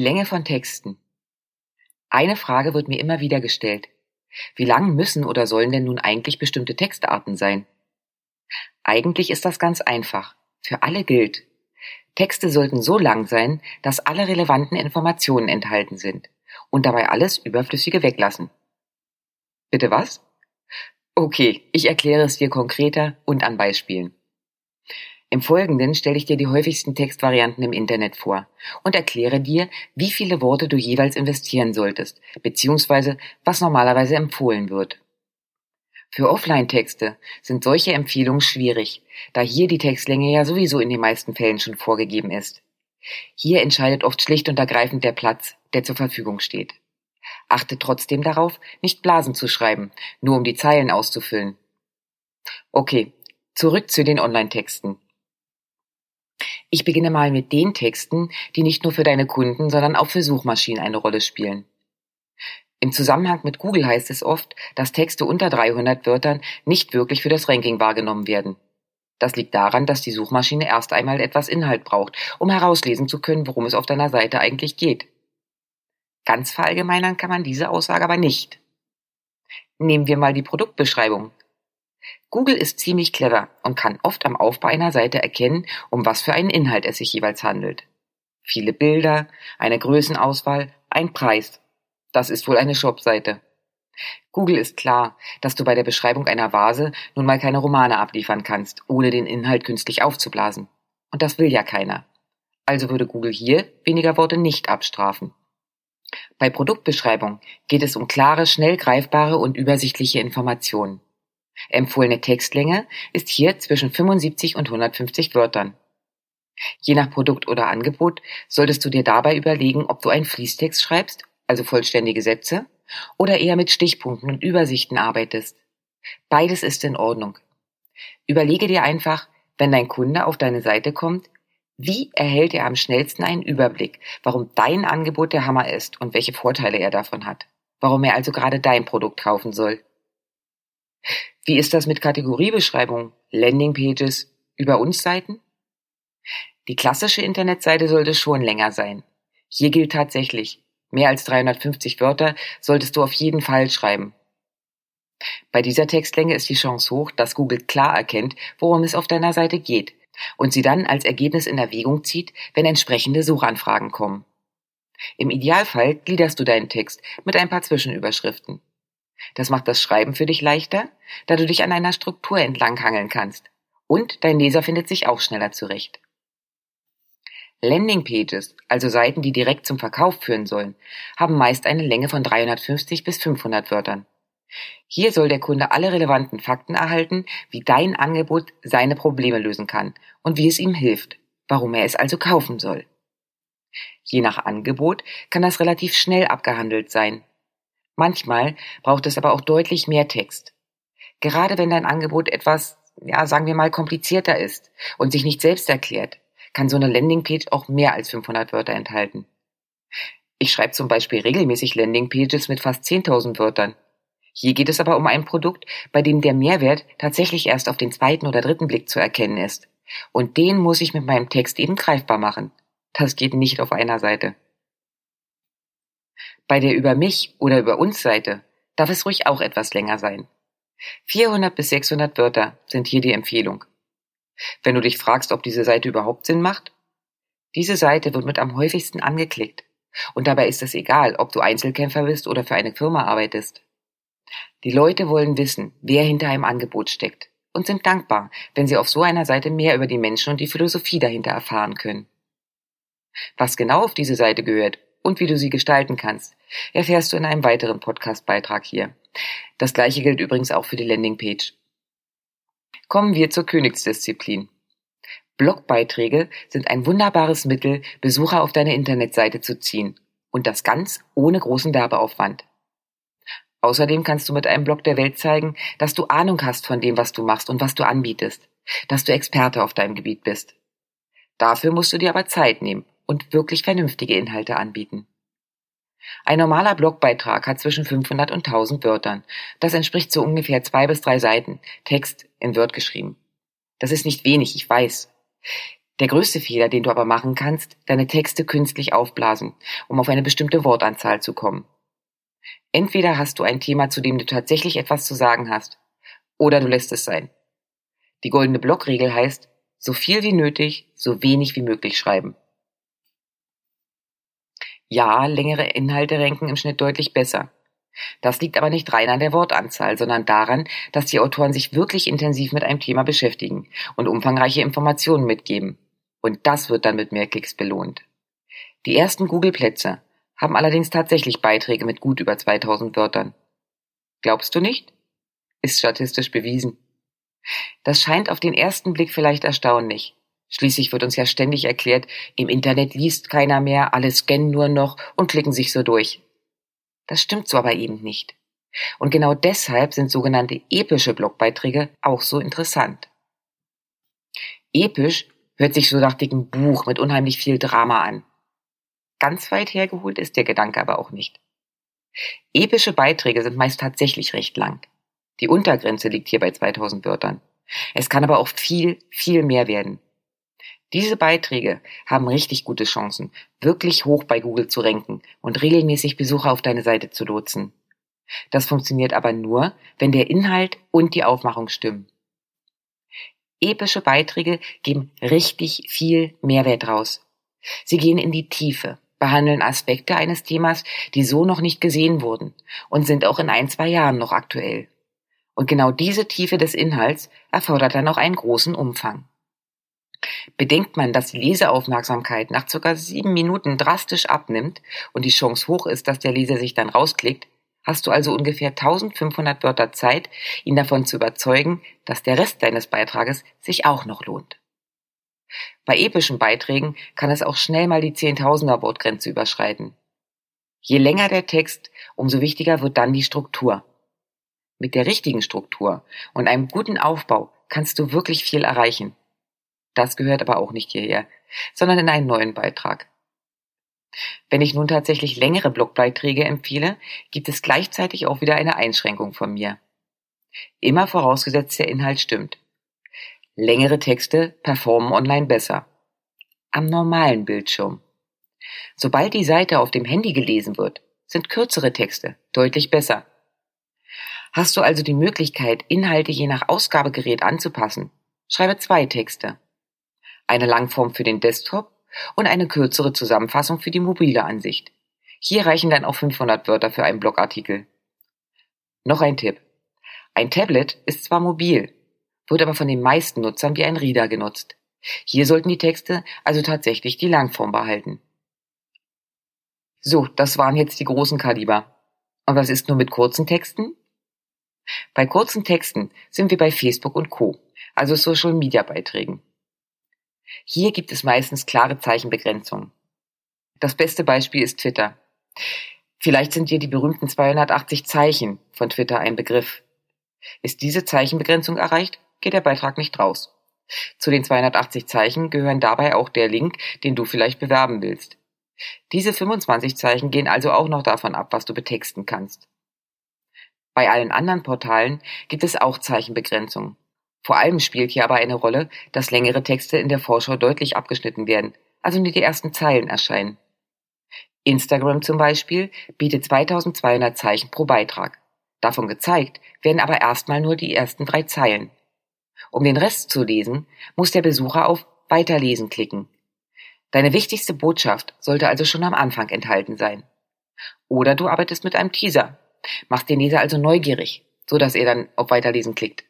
Länge von Texten. Eine Frage wird mir immer wieder gestellt. Wie lang müssen oder sollen denn nun eigentlich bestimmte Textarten sein? Eigentlich ist das ganz einfach. Für alle gilt. Texte sollten so lang sein, dass alle relevanten Informationen enthalten sind und dabei alles Überflüssige weglassen. Bitte was? Okay, ich erkläre es dir konkreter und an Beispielen. Im Folgenden stelle ich dir die häufigsten Textvarianten im Internet vor und erkläre dir, wie viele Worte du jeweils investieren solltest, beziehungsweise was normalerweise empfohlen wird. Für Offline-Texte sind solche Empfehlungen schwierig, da hier die Textlänge ja sowieso in den meisten Fällen schon vorgegeben ist. Hier entscheidet oft schlicht und ergreifend der Platz, der zur Verfügung steht. Achte trotzdem darauf, nicht Blasen zu schreiben, nur um die Zeilen auszufüllen. Okay, zurück zu den Online-Texten. Ich beginne mal mit den Texten, die nicht nur für deine Kunden, sondern auch für Suchmaschinen eine Rolle spielen. Im Zusammenhang mit Google heißt es oft, dass Texte unter 300 Wörtern nicht wirklich für das Ranking wahrgenommen werden. Das liegt daran, dass die Suchmaschine erst einmal etwas Inhalt braucht, um herauslesen zu können, worum es auf deiner Seite eigentlich geht. Ganz verallgemeinern kann man diese Aussage aber nicht. Nehmen wir mal die Produktbeschreibung. Google ist ziemlich clever und kann oft am Aufbau einer Seite erkennen, um was für einen Inhalt es sich jeweils handelt. Viele Bilder, eine Größenauswahl, ein Preis. Das ist wohl eine Shopseite. Google ist klar, dass du bei der Beschreibung einer Vase nun mal keine Romane abliefern kannst, ohne den Inhalt künstlich aufzublasen. Und das will ja keiner. Also würde Google hier weniger Worte nicht abstrafen. Bei Produktbeschreibung geht es um klare, schnell greifbare und übersichtliche Informationen. Empfohlene Textlänge ist hier zwischen 75 und 150 Wörtern. Je nach Produkt oder Angebot solltest du dir dabei überlegen, ob du einen Fließtext schreibst, also vollständige Sätze, oder eher mit Stichpunkten und Übersichten arbeitest. Beides ist in Ordnung. Überlege dir einfach, wenn dein Kunde auf deine Seite kommt, wie erhält er am schnellsten einen Überblick, warum dein Angebot der Hammer ist und welche Vorteile er davon hat, warum er also gerade dein Produkt kaufen soll. Wie ist das mit Kategoriebeschreibung, Landingpages, über uns Seiten? Die klassische Internetseite sollte schon länger sein. Hier gilt tatsächlich, mehr als 350 Wörter solltest du auf jeden Fall schreiben. Bei dieser Textlänge ist die Chance hoch, dass Google klar erkennt, worum es auf deiner Seite geht und sie dann als Ergebnis in Erwägung zieht, wenn entsprechende Suchanfragen kommen. Im Idealfall gliederst du deinen Text mit ein paar Zwischenüberschriften. Das macht das Schreiben für dich leichter, da du dich an einer Struktur entlanghangeln kannst. Und dein Leser findet sich auch schneller zurecht. Landingpages, also Seiten, die direkt zum Verkauf führen sollen, haben meist eine Länge von 350 bis 500 Wörtern. Hier soll der Kunde alle relevanten Fakten erhalten, wie dein Angebot seine Probleme lösen kann und wie es ihm hilft, warum er es also kaufen soll. Je nach Angebot kann das relativ schnell abgehandelt sein, Manchmal braucht es aber auch deutlich mehr Text. Gerade wenn dein Angebot etwas, ja, sagen wir mal, komplizierter ist und sich nicht selbst erklärt, kann so eine Landingpage auch mehr als 500 Wörter enthalten. Ich schreibe zum Beispiel regelmäßig Landingpages mit fast 10.000 Wörtern. Hier geht es aber um ein Produkt, bei dem der Mehrwert tatsächlich erst auf den zweiten oder dritten Blick zu erkennen ist. Und den muss ich mit meinem Text eben greifbar machen. Das geht nicht auf einer Seite. Bei der Über mich oder Über uns Seite darf es ruhig auch etwas länger sein. 400 bis 600 Wörter sind hier die Empfehlung. Wenn du dich fragst, ob diese Seite überhaupt Sinn macht, diese Seite wird mit am häufigsten angeklickt. Und dabei ist es egal, ob du Einzelkämpfer bist oder für eine Firma arbeitest. Die Leute wollen wissen, wer hinter einem Angebot steckt und sind dankbar, wenn sie auf so einer Seite mehr über die Menschen und die Philosophie dahinter erfahren können. Was genau auf diese Seite gehört und wie du sie gestalten kannst, erfährst du in einem weiteren Podcast-Beitrag hier. Das gleiche gilt übrigens auch für die Landingpage. Kommen wir zur Königsdisziplin. Blogbeiträge sind ein wunderbares Mittel, Besucher auf deine Internetseite zu ziehen. Und das ganz ohne großen Werbeaufwand. Außerdem kannst du mit einem Blog der Welt zeigen, dass du Ahnung hast von dem, was du machst und was du anbietest, dass du Experte auf deinem Gebiet bist. Dafür musst du dir aber Zeit nehmen und wirklich vernünftige Inhalte anbieten. Ein normaler Blogbeitrag hat zwischen 500 und 1000 Wörtern. Das entspricht so ungefähr zwei bis drei Seiten Text in Word geschrieben. Das ist nicht wenig, ich weiß. Der größte Fehler, den du aber machen kannst, deine Texte künstlich aufblasen, um auf eine bestimmte Wortanzahl zu kommen. Entweder hast du ein Thema, zu dem du tatsächlich etwas zu sagen hast, oder du lässt es sein. Die goldene Blockregel heißt, so viel wie nötig, so wenig wie möglich schreiben. Ja, längere Inhalte ranken im Schnitt deutlich besser. Das liegt aber nicht rein an der Wortanzahl, sondern daran, dass die Autoren sich wirklich intensiv mit einem Thema beschäftigen und umfangreiche Informationen mitgeben. Und das wird dann mit mehr Klicks belohnt. Die ersten Google-Plätze haben allerdings tatsächlich Beiträge mit gut über 2000 Wörtern. Glaubst du nicht? Ist statistisch bewiesen. Das scheint auf den ersten Blick vielleicht erstaunlich. Schließlich wird uns ja ständig erklärt, im Internet liest keiner mehr, alle scannen nur noch und klicken sich so durch. Das stimmt so aber eben nicht. Und genau deshalb sind sogenannte epische Blogbeiträge auch so interessant. Episch hört sich so nach dickem Buch mit unheimlich viel Drama an. Ganz weit hergeholt ist der Gedanke aber auch nicht. Epische Beiträge sind meist tatsächlich recht lang. Die Untergrenze liegt hier bei 2000 Wörtern. Es kann aber auch viel, viel mehr werden. Diese Beiträge haben richtig gute Chancen, wirklich hoch bei Google zu ranken und regelmäßig Besucher auf deine Seite zu lotsen. Das funktioniert aber nur, wenn der Inhalt und die Aufmachung stimmen. Epische Beiträge geben richtig viel Mehrwert raus. Sie gehen in die Tiefe, behandeln Aspekte eines Themas, die so noch nicht gesehen wurden und sind auch in ein, zwei Jahren noch aktuell. Und genau diese Tiefe des Inhalts erfordert dann auch einen großen Umfang. Bedenkt man, dass die Leseaufmerksamkeit nach circa sieben Minuten drastisch abnimmt und die Chance hoch ist, dass der Leser sich dann rausklickt, hast du also ungefähr 1500 Wörter Zeit, ihn davon zu überzeugen, dass der Rest deines Beitrages sich auch noch lohnt. Bei epischen Beiträgen kann es auch schnell mal die Zehntausender Wortgrenze überschreiten. Je länger der Text, umso wichtiger wird dann die Struktur. Mit der richtigen Struktur und einem guten Aufbau kannst du wirklich viel erreichen. Das gehört aber auch nicht hierher, sondern in einen neuen Beitrag. Wenn ich nun tatsächlich längere Blogbeiträge empfehle, gibt es gleichzeitig auch wieder eine Einschränkung von mir. Immer vorausgesetzt der Inhalt stimmt. Längere Texte performen online besser. Am normalen Bildschirm. Sobald die Seite auf dem Handy gelesen wird, sind kürzere Texte deutlich besser. Hast du also die Möglichkeit, Inhalte je nach Ausgabegerät anzupassen, schreibe zwei Texte eine Langform für den Desktop und eine kürzere Zusammenfassung für die mobile Ansicht. Hier reichen dann auch 500 Wörter für einen Blogartikel. Noch ein Tipp. Ein Tablet ist zwar mobil, wird aber von den meisten Nutzern wie ein Reader genutzt. Hier sollten die Texte also tatsächlich die Langform behalten. So, das waren jetzt die großen Kaliber. Und was ist nur mit kurzen Texten? Bei kurzen Texten sind wir bei Facebook und Co., also Social Media Beiträgen. Hier gibt es meistens klare Zeichenbegrenzungen. Das beste Beispiel ist Twitter. Vielleicht sind dir die berühmten 280 Zeichen von Twitter ein Begriff. Ist diese Zeichenbegrenzung erreicht, geht der Beitrag nicht raus. Zu den 280 Zeichen gehören dabei auch der Link, den du vielleicht bewerben willst. Diese 25 Zeichen gehen also auch noch davon ab, was du betexten kannst. Bei allen anderen Portalen gibt es auch Zeichenbegrenzungen. Vor allem spielt hier aber eine Rolle, dass längere Texte in der Vorschau deutlich abgeschnitten werden, also nur die ersten Zeilen erscheinen. Instagram zum Beispiel bietet 2200 Zeichen pro Beitrag. Davon gezeigt werden aber erstmal nur die ersten drei Zeilen. Um den Rest zu lesen, muss der Besucher auf Weiterlesen klicken. Deine wichtigste Botschaft sollte also schon am Anfang enthalten sein. Oder du arbeitest mit einem Teaser, machst den Leser also neugierig, so dass er dann auf Weiterlesen klickt.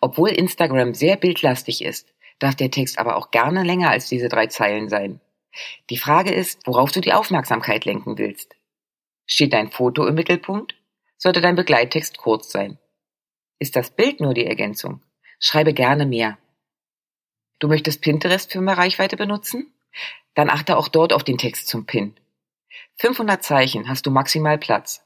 Obwohl Instagram sehr bildlastig ist, darf der Text aber auch gerne länger als diese drei Zeilen sein. Die Frage ist, worauf du die Aufmerksamkeit lenken willst. Steht dein Foto im Mittelpunkt? Sollte dein Begleittext kurz sein. Ist das Bild nur die Ergänzung? Schreibe gerne mehr. Du möchtest Pinterest für mehr Reichweite benutzen? Dann achte auch dort auf den Text zum Pin. 500 Zeichen hast du maximal Platz.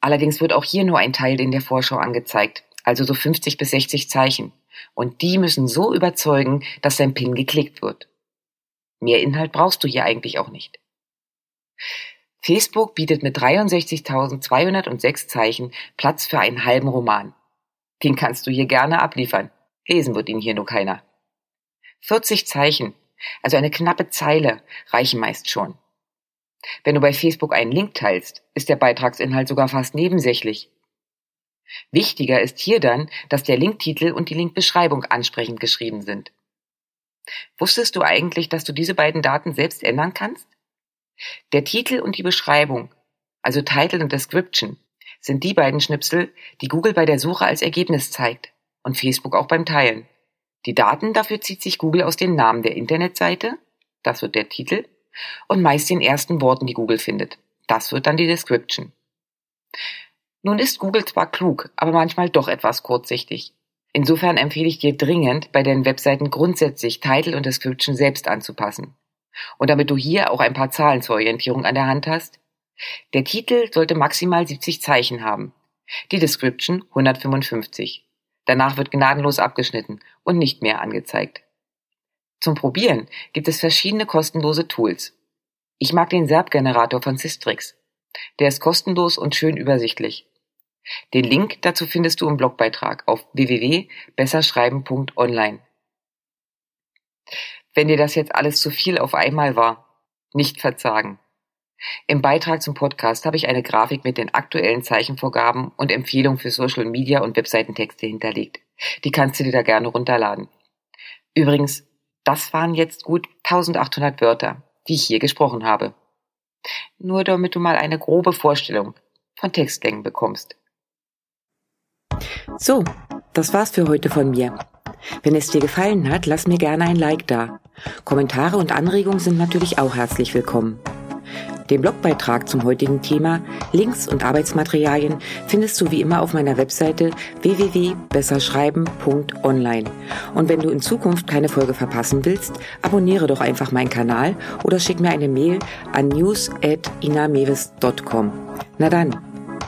Allerdings wird auch hier nur ein Teil in der Vorschau angezeigt, also so 50 bis 60 Zeichen. Und die müssen so überzeugen, dass dein Pin geklickt wird. Mehr Inhalt brauchst du hier eigentlich auch nicht. Facebook bietet mit 63.206 Zeichen Platz für einen halben Roman. Den kannst du hier gerne abliefern. Lesen wird ihn hier nur keiner. 40 Zeichen, also eine knappe Zeile, reichen meist schon. Wenn du bei Facebook einen Link teilst, ist der Beitragsinhalt sogar fast nebensächlich. Wichtiger ist hier dann, dass der Linktitel und die Linkbeschreibung ansprechend geschrieben sind. Wusstest du eigentlich, dass du diese beiden Daten selbst ändern kannst? Der Titel und die Beschreibung, also Title und Description, sind die beiden Schnipsel, die Google bei der Suche als Ergebnis zeigt und Facebook auch beim Teilen. Die Daten dafür zieht sich Google aus dem Namen der Internetseite, das wird der Titel, und meist den ersten Worten, die Google findet. Das wird dann die Description. Nun ist Google zwar klug, aber manchmal doch etwas kurzsichtig. Insofern empfehle ich dir dringend, bei deinen Webseiten grundsätzlich Title und Description selbst anzupassen. Und damit du hier auch ein paar Zahlen zur Orientierung an der Hand hast, der Titel sollte maximal 70 Zeichen haben, die Description 155. Danach wird gnadenlos abgeschnitten und nicht mehr angezeigt. Zum Probieren gibt es verschiedene kostenlose Tools. Ich mag den SERP-Generator von Systrix. Der ist kostenlos und schön übersichtlich. Den Link dazu findest du im Blogbeitrag auf www.besserschreiben.online. Wenn dir das jetzt alles zu viel auf einmal war, nicht verzagen. Im Beitrag zum Podcast habe ich eine Grafik mit den aktuellen Zeichenvorgaben und Empfehlungen für Social Media und Webseitentexte hinterlegt. Die kannst du dir da gerne runterladen. Übrigens, das waren jetzt gut 1800 Wörter, die ich hier gesprochen habe. Nur damit du mal eine grobe Vorstellung von Textlängen bekommst. So, das war's für heute von mir. Wenn es dir gefallen hat, lass mir gerne ein Like da. Kommentare und Anregungen sind natürlich auch herzlich willkommen. Den Blogbeitrag zum heutigen Thema, Links und Arbeitsmaterialien findest du wie immer auf meiner Webseite www.besserschreiben.online. Und wenn du in Zukunft keine Folge verpassen willst, abonniere doch einfach meinen Kanal oder schick mir eine Mail an news@inamevis.com. Na dann,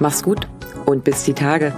mach's gut und bis die Tage.